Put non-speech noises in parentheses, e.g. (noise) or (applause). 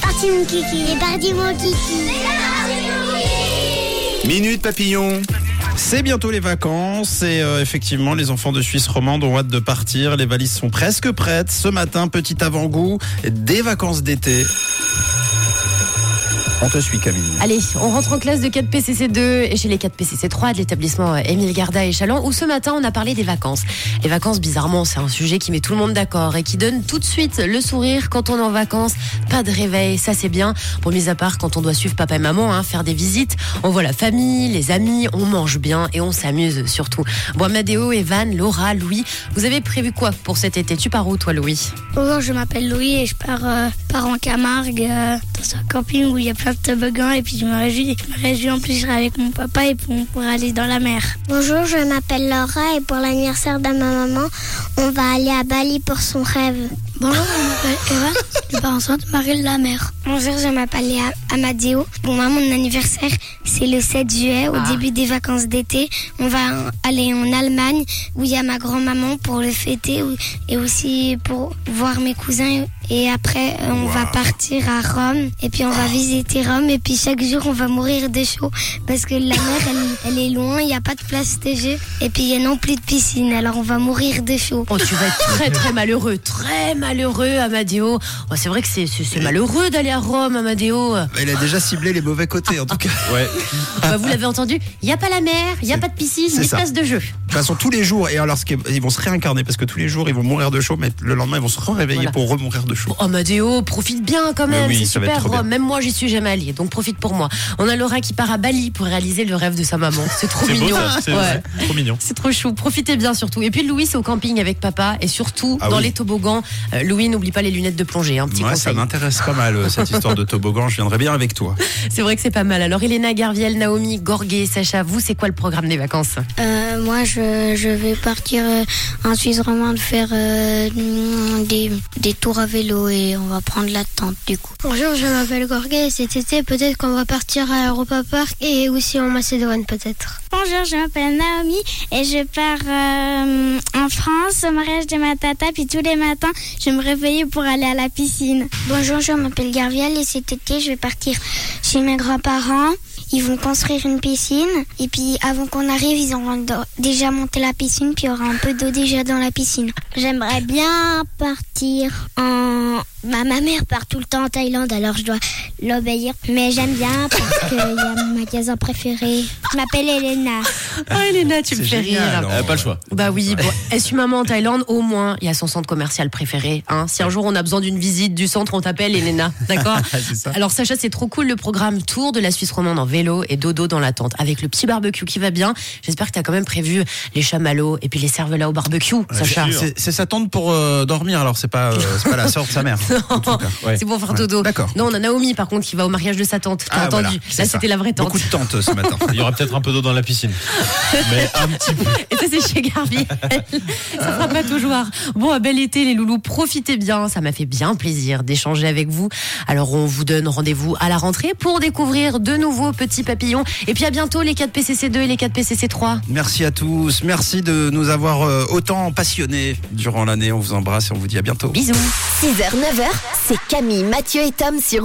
Parti mon kiki. Parti mon kiki. Minute papillon. C'est bientôt les vacances et euh, effectivement les enfants de Suisse romande ont hâte de partir. Les valises sont presque prêtes. Ce matin, petit avant-goût des vacances d'été. On te suit Camille. Allez, on rentre en classe de 4 PCC2 et chez les 4 PCC3 de l'établissement euh, Émile Garda et Chalon où ce matin on a parlé des vacances. Les vacances, bizarrement, c'est un sujet qui met tout le monde d'accord et qui donne tout de suite le sourire quand on est en vacances. Pas de réveil, ça c'est bien. Pour mis à part quand on doit suivre papa et maman, hein, faire des visites, on voit la famille, les amis, on mange bien et on s'amuse surtout. Bon, Amadeo, Evan, Laura, Louis, vous avez prévu quoi pour cet été? Tu pars où toi Louis? Bonjour, je m'appelle Louis et je pars, euh, pars en Camargue euh, dans un camping où il y a plein de toboggans et puis je me réjouis, je me réjouis en plus avec mon papa et pour, pour aller dans la mer. Bonjour, je m'appelle Laura et pour l'anniversaire de ma maman, on va aller à Bali pour son rêve. Bonjour, je m'appelle Eva, je pars enceinte Marie de la mer. Bonjour, je m'appelle Amadeo. Bon, moi, mon anniversaire, c'est le 7 juillet, au début des vacances d'été. On va aller en Allemagne, où il y a ma grand-maman pour le fêter, et aussi pour voir mes cousins. Et après, on va partir à Rome, et puis on va visiter Rome, et puis chaque jour, on va mourir de chaud, parce que la mer, elle, elle est loin, il n'y a pas de place de jeu, et puis il n'y a non plus de piscine, alors on va mourir de chaud. Oh, tu vas être très très malheureux, très malheureux, Amadeo. Oh, c'est vrai que c'est c'est malheureux d'aller à Rome, Amadeo. Il a déjà ciblé les mauvais côtés en tout cas. (laughs) Ouais. Bah, vous l'avez entendu, il n'y a pas la mer, il n'y a pas de piscine, ça. place de jeu. De toute façon, tous les jours, et alors, ils vont se réincarner parce que tous les jours, ils vont mourir de chaud, mais le lendemain, ils vont se réveiller Voilà. pour remourir de chaud. Oh, Amadeo, profite bien quand même, oui, c'est super bien. Rome. Même moi, j'y suis jamais allée, donc profite pour moi. On a Laura qui part à Bali pour réaliser le rêve de sa maman. C'est trop mignon. c'est- Ouais. c'est trop mignon. C'est trop chou. Profitez bien surtout. Et puis Louis, c'est au camping avec papa et surtout Ah dans oui. les toboggans. Euh, Louis, n'oublie pas les lunettes de plongée. Un petit Ouais, ça m'intéresse pas mal euh, cette histoire de (laughs) toboggan. Je viendrai bien avec toi. C'est vrai que c'est pas mal. Alors Elena Garviel, Naomi, Gorgé, Sacha, vous, c'est quoi le programme des vacances? Euh, moi, je, je vais partir en Suisse romande faire euh, des, des tours à vélo et on va prendre la tente du coup. Bonjour, je m'appelle Gorgé et cet été, peut-être qu'on va partir à Europa Park et aussi en Macédoine peut-être. Bonjour, je m'appelle Naomi et je pars euh, en France au mariage de ma tata. Puis tous les matins, je me réveille pour aller à la piscine. Bonjour, je m'appelle Garviel et cet été, je vais partir chez mes grands-parents. Ils vont construire une piscine et puis avant qu'on arrive, ils auront déjà monté la piscine puis il y aura un peu d'eau déjà dans la piscine. J'aimerais bien partir en... Bah, ma mère part tout le temps en Thaïlande alors je dois l'obéir. Mais j'aime bien parce qu'il y a mon magasin préféré. Je m'appelle Elena. Oh Elena, tu me fais génial, rire. Euh, pas le choix. Bah oui, bon, est-ce une maman en Thaïlande Au moins, il y a son centre commercial préféré. Hein. Si un jour on a besoin d'une visite du centre, on t'appelle Elena. D'accord. (laughs) Alors Sacha, c'est trop cool le programme Tour de la Suisse romande en vélo et dodo dans la tente avec le petit barbecue qui va bien. J'espère que tu as quand même prévu les chamallows et puis les cervelas au barbecue, Sacha. C'est sa tante pour euh, dormir, alors c'est pas, euh, c'est pas la sœur de sa mère. (laughs) (laughs) Ouais. C'est pour faire Ouais. dodo. D'accord. Non, on a Naomi par contre qui va au mariage de sa tante. T'as Ah, entendu voilà, Là, c'était la vraie tante. Beaucoup de tantes euh, ce matin. Il y aura peut-être un peu d'eau dans la piscine. (laughs) Mais un petit peu. Et ça, c'est chez Garbiel. (laughs) ça fera pas toujours. Bon, à bel été, les loulous, profitez bien. Ça m'a fait bien plaisir d'échanger avec vous. Alors, on vous donne rendez-vous à la rentrée pour découvrir de nouveaux petits papillons. Et puis, à bientôt, les 4 PCC2 et les 4 PCC3. Merci à tous. Merci de nous avoir euh, autant passionnés durant l'année. On vous embrasse et on vous dit à bientôt. Bisous. 6h, 9h, c'est Camille, Mathieu et Tom sur